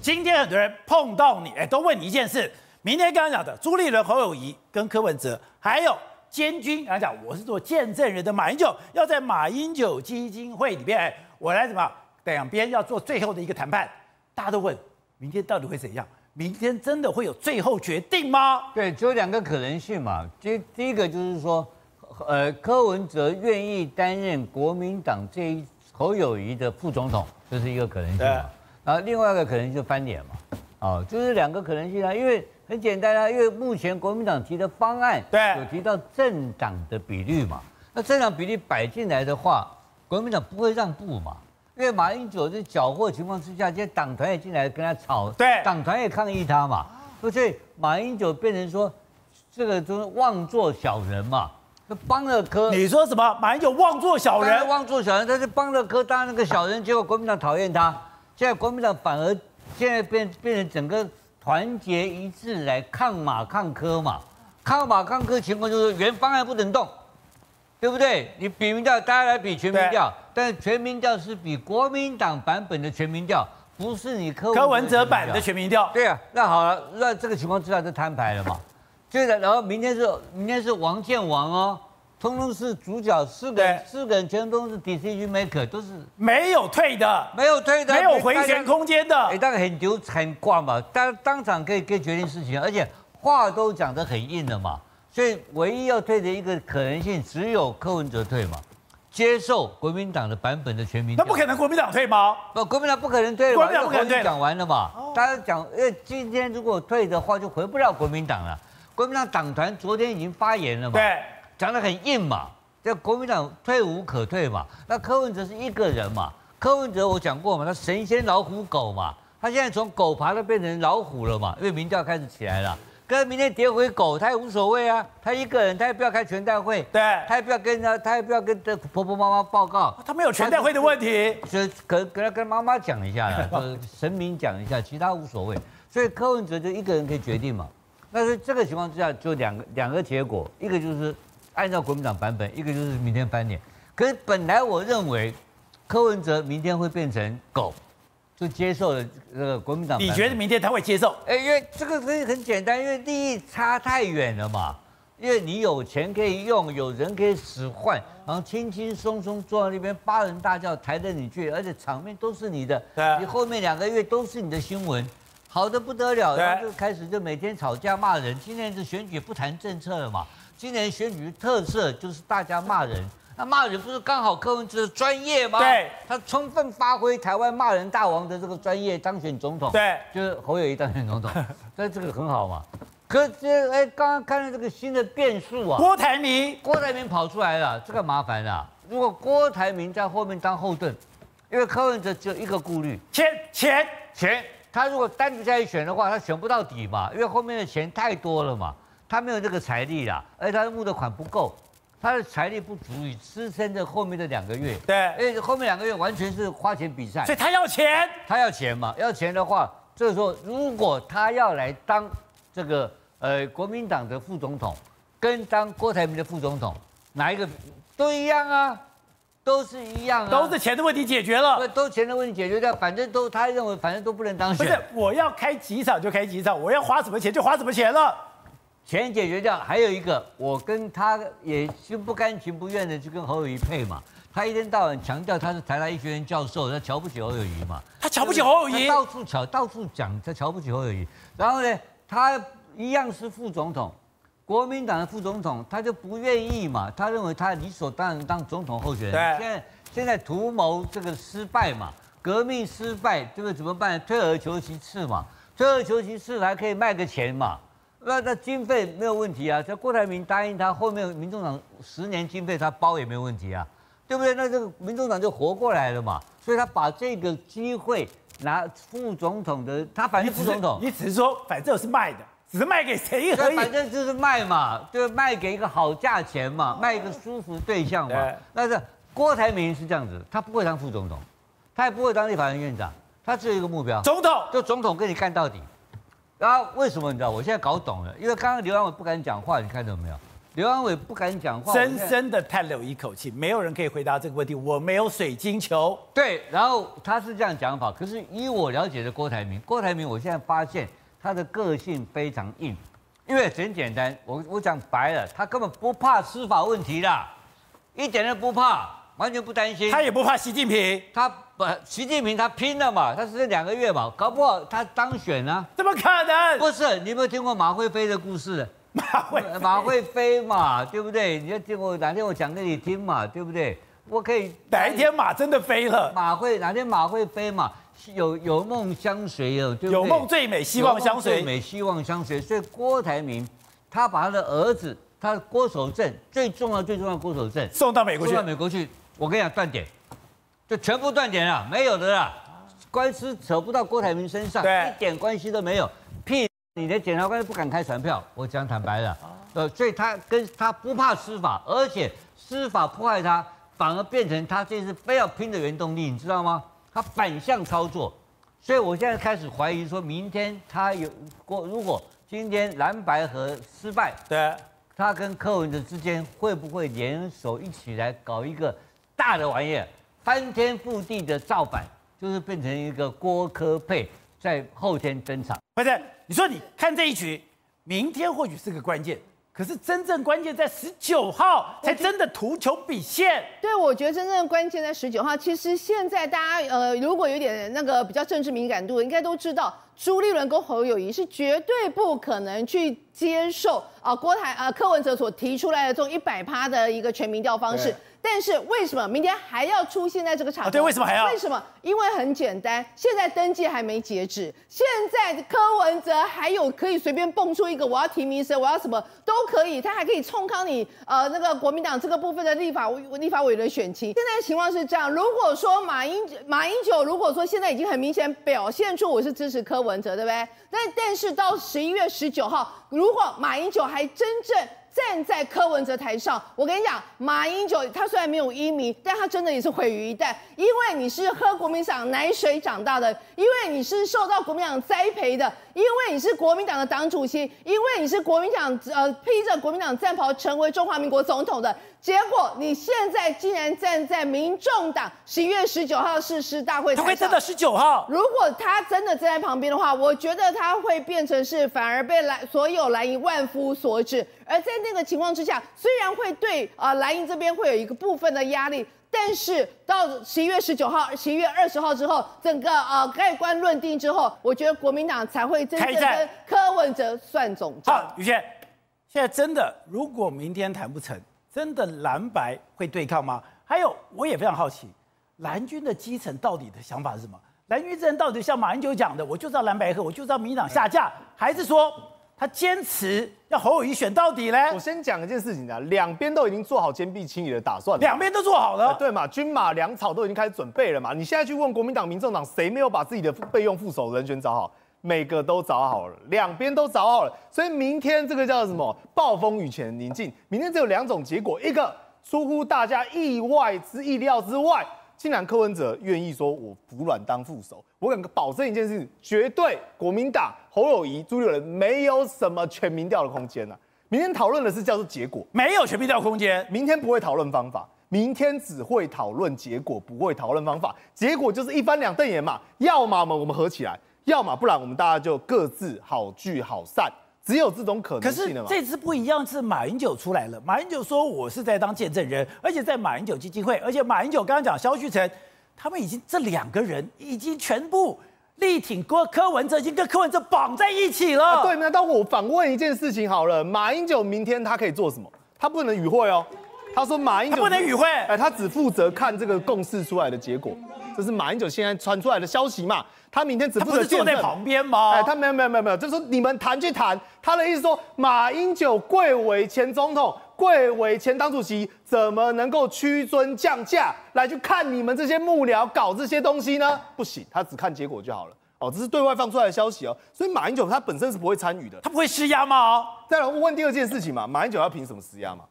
今天很多人碰到你，哎，都问你一件事。明天刚刚讲的朱立伦、侯友谊跟柯文哲，还有监军，刚刚讲我是做见证人的马英九，要在马英九基金会里面，我来什么？两边要做最后的一个谈判。大家都问，明天到底会怎样？明天真的会有最后决定吗？对，只有两个可能性嘛。第第一个就是说，呃，柯文哲愿意担任国民党这一侯友谊的副总统，这是一个可能性嘛。然后另外一个可能性就翻脸嘛，哦，就是两个可能性啊。因为很简单啊，因为目前国民党提的方案，对，有提到政党的比率嘛。那政党比例摆进来的话，国民党不会让步嘛。因为马英九在缴获情况之下，这些党团也进来跟他吵，对，党团也抗议他嘛。所以马英九变成说，这个就是妄作小人嘛，就帮了科。你说什么？马英九妄作小人？妄作小人，他是帮了柯当那个小人，结果国民党讨厌他。现在国民党反而现在变变成整个团结一致来抗马抗柯嘛，抗马抗柯情况就是原方案不能动，对不对？你比民调，大家来比全民调，但是全民调是比国民党版本的全民调，不是你柯柯文哲版的全民调。对啊，那好了，那这个情况之下就摊牌了嘛。接着，然后明天是明天是王建王哦。通通是主角，四个人四个人全都是 decision maker，都是没有退的，没有退的，没有回旋空间的。哎，大概很丢很挂嘛，当当场可以可以决定事情，而且话都讲得很硬了嘛，所以唯一要退的一个可能性只有柯文哲退嘛，接受国民党的版本的全民。那不可能国民党退吗？不，国民党不可能退，国民党不可能退。讲完了嘛，大家讲，因为今天如果退的话，就回不了国民党了。国民党党团昨天已经发言了嘛。对。讲得很硬嘛，叫国民党退无可退嘛。那柯文哲是一个人嘛？柯文哲我讲过嘛，他神仙老虎狗嘛。他现在从狗爬都变成老虎了嘛，因为民调开始起来了。跟明天跌回狗，他也无所谓啊。他一个人，他也不要开全代会，对，他也不要跟他，他也不要跟这婆婆妈妈报告。他没有全代会的问题，所以可跟他跟妈妈讲一下啦，就是神明讲一下，其他无所谓。所以柯文哲就一个人可以决定嘛。那所以这个情况之下，就两个两个结果，一个就是。按照国民党版本，一个就是明天翻脸。可是本来我认为柯文哲明天会变成狗，就接受了这个国民党。你觉得明天他会接受？哎，因为这个可以很简单，因为利益差太远了嘛。因为你有钱可以用，有人可以使唤，然后轻轻松松坐在那边，八人大轿抬着你去，而且场面都是你的。对。你后面两个月都是你的新闻，好的不得了。然后就开始就每天吵架骂人。今天是选举不谈政策了嘛？今年选举特色就是大家骂人，那骂人不是刚好柯文哲的专业吗？对，他充分发挥台湾骂人大王的这个专业，当选总统。对，就是侯友谊当选总统，所以这个很好嘛。可是哎，刚刚看到这个新的变数啊，郭台铭，郭台铭跑出来了，这个麻烦了。如果郭台铭在后面当后盾，因为柯文哲只有一个顾虑，钱钱钱，他如果单独下去选的话，他选不到底嘛，因为后面的钱太多了嘛。他没有这个财力啦，而且他的募的款不够，他的财力不足以支撑着后面的两个月。对，因为后面两个月完全是花钱比赛，所以他要钱，他要钱嘛，要钱的话，这个时候如果他要来当这个呃国民党的副总统，跟当郭台铭的副总统，哪一个都一样啊，都是一样啊，都是钱的问题解决了，都钱的问题解决掉，反正都他认为反正都不能当选。不是，我要开几场就开几场，我要花什么钱就花什么钱了。钱解决掉，还有一个，我跟他也心不甘情不愿的去跟侯友宜配嘛。他一天到晚强调他是台大医学院教授，他瞧不起侯友宜嘛。他瞧不起侯友宜，到处瞧，到处讲他瞧不起侯友宜。然后呢，他一样是副总统，国民党的副总统，他就不愿意嘛。他认为他理所当然当总统候选人。对。现在现在图谋这个失败嘛，革命失败，这个怎么办？退而求其次嘛，退而求其次还可以卖个钱嘛。那那经费没有问题啊，这郭台铭答应他，后面民众党十年经费他包也没有问题啊，对不对？那这个民众党就活过来了嘛，所以他把这个机会拿副总统的，他反正副总统，你只是说反正是卖的，只是卖给谁而已，反正就是卖嘛，就卖给一个好价钱嘛，卖一个舒服对象嘛。但是郭台铭是这样子，他不会当副总统，他也不会当立法院院长，他只有一个目标，总统，就总统跟你干到底。然后为什么你知道？我现在搞懂了，因为刚刚刘安伟不敢讲话，你看到没有？刘安伟不敢讲话，深深的叹了一口气，没有人可以回答这个问题。我没有水晶球。对，然后他是这样讲法，可是依我了解的郭台铭，郭台铭，我现在发现他的个性非常硬，因为很简单，我我讲白了，他根本不怕司法问题的，一点都不怕，完全不担心。他也不怕习近平，他不，习近平他拼了嘛，他是这两个月嘛，搞不好他当选呢？怎么可能？不是，你有没有听过马会飞的故事？马会马会飞嘛，对不对？你要听我哪天我讲给你听嘛，对不对？我可以哪一天马真的飞了？马会哪天马会飞嘛？有有梦相随哦，对不对？有梦最美，希望相随。最美，希望相随。所以郭台铭他把他的儿子，他郭守正最重要最重要的郭守正送到美国去，送到美国去。我跟你讲断点，就全部断点了，没有的啦，官司扯不到郭台铭身上，一点关系都没有。屁，你的检察官不敢开传票，我讲坦白了，呃，所以他跟他不怕司法，而且司法迫害他，反而变成他这次非要拼的原动力，你知道吗？他反向操作，所以我现在开始怀疑，说明天他有过，如果今天蓝白合失败，对，他跟柯文哲之间会不会联手一起来搞一个？大的玩意儿，翻天覆地的造反，就是变成一个郭科配在后天登场。不是，你说你看这一局，明天或许是个关键，可是真正关键在十九号才真的图穷匕现。对，我觉得真正的关键在十九号。其实现在大家呃，如果有点那个比较政治敏感度，应该都知道朱立伦跟侯友谊是绝对不可能去接受啊郭台啊柯文哲所提出来的这种一百趴的一个全民调方式。但是为什么明天还要出现在这个场合？对，为什么还要？为什么？因为很简单，现在登记还没截止，现在柯文哲还有可以随便蹦出一个我要提名谁，我要什么都可以，他还可以冲康你呃那个国民党这个部分的立法立法委员的选情。现在情况是这样，如果说马英马英九如果说现在已经很明显表现出我是支持柯文哲，对不对？但但是到十一月十九号，如如果马英九还真正站在柯文哲台上，我跟你讲，马英九他虽然没有一米，但他真的也是毁于一旦，因为你是喝国民党奶水长大的，因为你是受到国民党栽培的，因为你是国民党的党主席，因为你是国民党呃披着国民党战袍成为中华民国总统的。结果你现在竟然站在民众党十一月十九号誓师大会，他会站到十九号。如果他真的站在旁边的话，我觉得他会变成是反而被蓝所有蓝营万夫所指。而在那个情况之下，虽然会对啊蓝营这边会有一个部分的压力，但是到十一月十九号、十一月二十号之后，整个呃盖棺论定之后，我觉得国民党才会真正跟柯文哲算总账。好，宇轩，现在真的如果明天谈不成。真的蓝白会对抗吗？还有，我也非常好奇，蓝军的基层到底的想法是什么？蓝军这人到底像马英九讲的，我就知道蓝白合，我就知道民进党下架，还是说他坚持要侯友谊选到底呢？我先讲一件事情啊，两边都已经做好坚壁清野的打算，两边都做好了，对嘛？军马粮草都已经开始准备了嘛？你现在去问国民党、民众党，谁没有把自己的备用副手人选找好？每个都找好了，两边都找好了，所以明天这个叫什么？暴风雨前宁静。明天只有两种结果，一个出乎大家意外之意料之外，竟然柯文哲愿意说我服软当副手。我敢保证一件事，绝对国民党侯友谊、朱立伦没有什么全民调的空间了。明天讨论的是叫做结果，没有全民调空间。明天不会讨论方法，明天只会讨论结果，不会讨论方法。结果就是一翻两瞪眼嘛，要么我们合起来。要么不然我们大家就各自好聚好散，只有这种可能性了嘛。可是这次不一样，是马英九出来了。马英九说我是在当见证人，而且在马英九基金会，而且马英九刚刚讲萧旭成，他们已经这两个人已经全部力挺郭柯文哲，已经跟柯文哲绑在一起了。对，那当我反问一件事情好了，马英九明天他可以做什么？他不能与会哦。他说马英九不能与会，哎，他只负责看这个共识出来的结果，这是马英九现在传出来的消息嘛。他明天只负责坐在旁边吗？哎，他没有没有没有没有，就是说你们谈去谈。他的意思说，马英九贵为前总统，贵为前党主席，怎么能够屈尊降价来去看你们这些幕僚搞这些东西呢？不行，他只看结果就好了。哦，这是对外放出来的消息哦。所以马英九他本身是不会参与的，他不会施压吗？再来我问第二件事情嘛，马英九要凭什么施压嘛？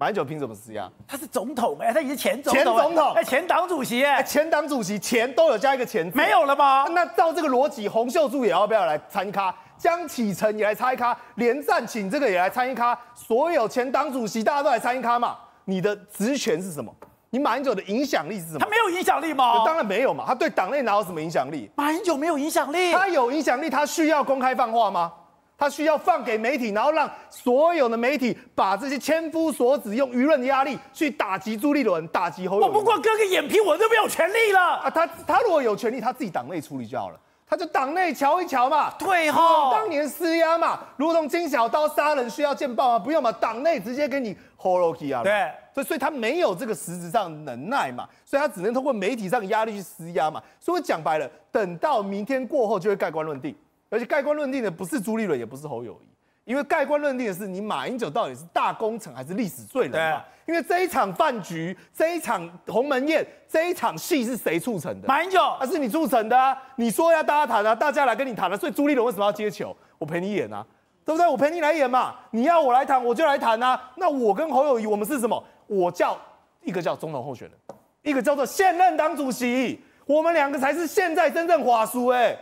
马英九凭什么施压？他是总统哎、欸，他也是前总统、欸，前总统哎，前党主席哎、欸，前党主席前都有加一个前字，没有了吗？那照这个逻辑，洪秀柱也要不要来参咖？江启臣也来参咖，连战请这个也来参一咖，所有前党主席大家都来参一咖嘛？你的职权是什么？你马英九的影响力是什么？他没有影响力吗？当然没有嘛，他对党内哪有什么影响力？马英九没有影响力，他有影响力，他需要公开放话吗？他需要放给媒体，然后让所有的媒体把这些千夫所指，用舆论的压力去打击朱立伦，打击侯友宜。我不过割个眼皮，我都没有权利了啊！他他如果有权利，他自己党内处理就好了。他就党内瞧一瞧嘛，对哈，当年施压嘛，如同金小刀杀人需要见报吗？不用嘛，党内直接给你 hold 起啊。对，所以所以他没有这个实质上的能耐嘛，所以他只能通过媒体上的压力去施压嘛。所以我讲白了，等到明天过后就会盖棺论定，而且盖棺论定的不是朱立伦，也不是侯友宜。因为盖棺论定的是你马英九到底是大功臣还是历史罪人嘛？因为这一场饭局，这一场鸿门宴，这一场戏是谁促成的？马英九，啊是你促成的啊？你说要大家谈啊，大家来跟你谈啊，所以朱立伦为什么要接球？我陪你演啊，对不对？我陪你来演嘛。你要我来谈，我就来谈啊。那我跟侯友谊，我们是什么？我叫一个叫总统候选人，一个叫做现任党主席，我们两个才是现在真正华叔哎。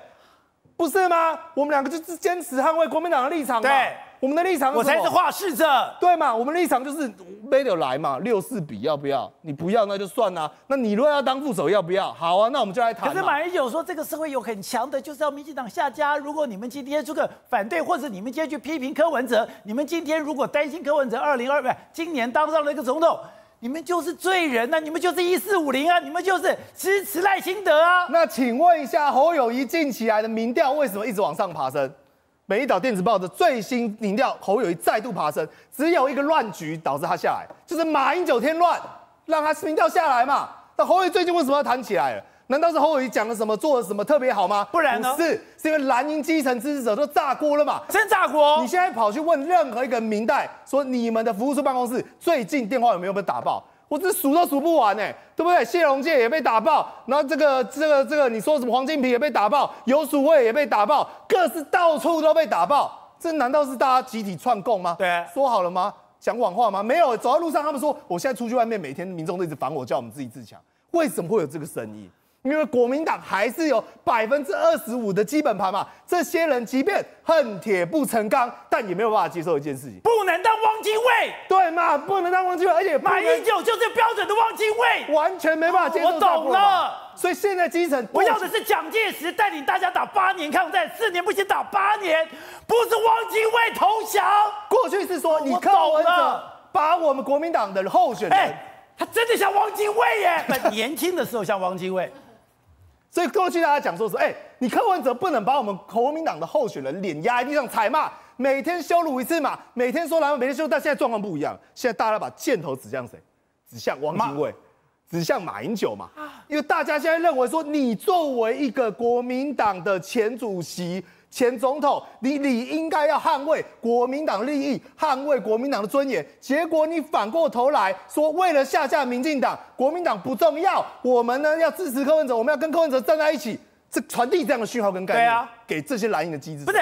不是吗？我们两个就是坚持捍卫国民党的立场嘛。对，我们的立场是，我才是话事者。对嘛？我们立场就是没得来嘛，六四比要不要？你不要那就算了。那你如果要当副手要不要？好啊，那我们就来谈。可是马英九说，这个社会有很强的，就是要民进党下家。如果你们今天这个反对，或者你们今天去批评柯文哲，你们今天如果担心柯文哲二零二不今年当上了一个总统。你们就是罪人呐、啊！你们就是一四五零啊！你们就是支持赖清德啊！那请问一下，侯友谊近期来的民调为什么一直往上爬升？美丽岛电子报的最新民调，侯友谊再度爬升，只有一个乱局导致他下来，就是马英九添乱，让他民调下来嘛。那侯友谊最近为什么要弹起来了？难道是侯友谊讲了什么，做了什么特别好吗？不然呢？不是，是因为蓝营基层支持者都炸锅了嘛？真炸锅！你现在跑去问任何一个明代，说你们的服务处办公室最近电话有没有被打爆？我这数都数不完呢，对不对？谢龙介也被打爆，然后这个这个这个你说什么黄金平也被打爆，游淑慧也被打爆，各是到处都被打爆，这难道是大家集体串供吗？对，说好了吗？讲谎话吗？没有，走在路上他们说，我现在出去外面，每天民众都一直烦我，叫我们自己自强，为什么会有这个声音？因为国民党还是有百分之二十五的基本盘嘛，这些人即便恨铁不成钢，但也没有办法接受一件事情，不能当汪精卫，对嘛？不能当汪精卫，而且马英九就是标准的汪精卫，完全没办法接受。我懂了，所以现在基层，我要的是蒋介石带领大家打八年抗战，四年不行打八年，不是汪精卫投降。过去是说你柯文哲把我们国民党的候选人，欸，他真的像汪精卫耶，年轻的时候像汪精卫。所以过去大家讲说是，哎，你柯文哲不能把我们国民党的候选人脸压在地上踩嘛，每天羞辱一次嘛，每天说蓝，每天羞辱，但现在状况不一样，现在大家把箭头指向谁？指向汪精卫，指向马英九嘛，因为大家现在认为说，你作为一个国民党的前主席。前总统，你理应该要捍卫国民党利益，捍卫国民党的尊严。结果你反过头来说，为了下架民进党，国民党不重要，我们呢要支持柯文哲，我们要跟柯文哲站在一起，这传递这样的讯号跟概念，对啊，给这些蓝营的机制。不是。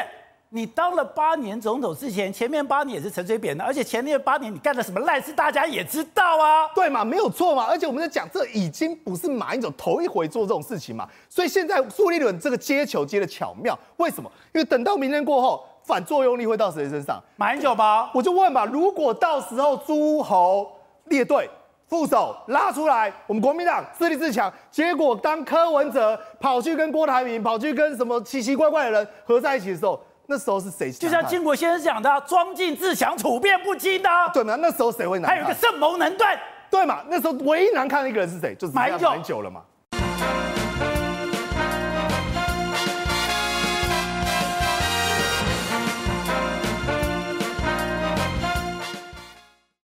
你当了八年总统之前，前面八年也是陈水扁的，而且前面八年你干了什么烂事，大家也知道啊，对嘛？没有错嘛。而且我们在讲，这已经不是马英九头一回做这种事情嘛。所以现在苏立伦这个接球接的巧妙，为什么？因为等到明天过后，反作用力会到谁身上？马英九吧。我就问嘛，如果到时候诸侯列队副手拉出来，我们国民党自立自强，结果当柯文哲跑去跟郭台铭，跑去跟什么奇奇怪怪的人合在一起的时候。那时候是谁？就像金国先生讲的，庄敬自强，处变不惊的。对嘛？那时候谁会难？还有一个圣谋能断。对嘛？那时候唯一难看的一个人是谁？就是马英九了嘛。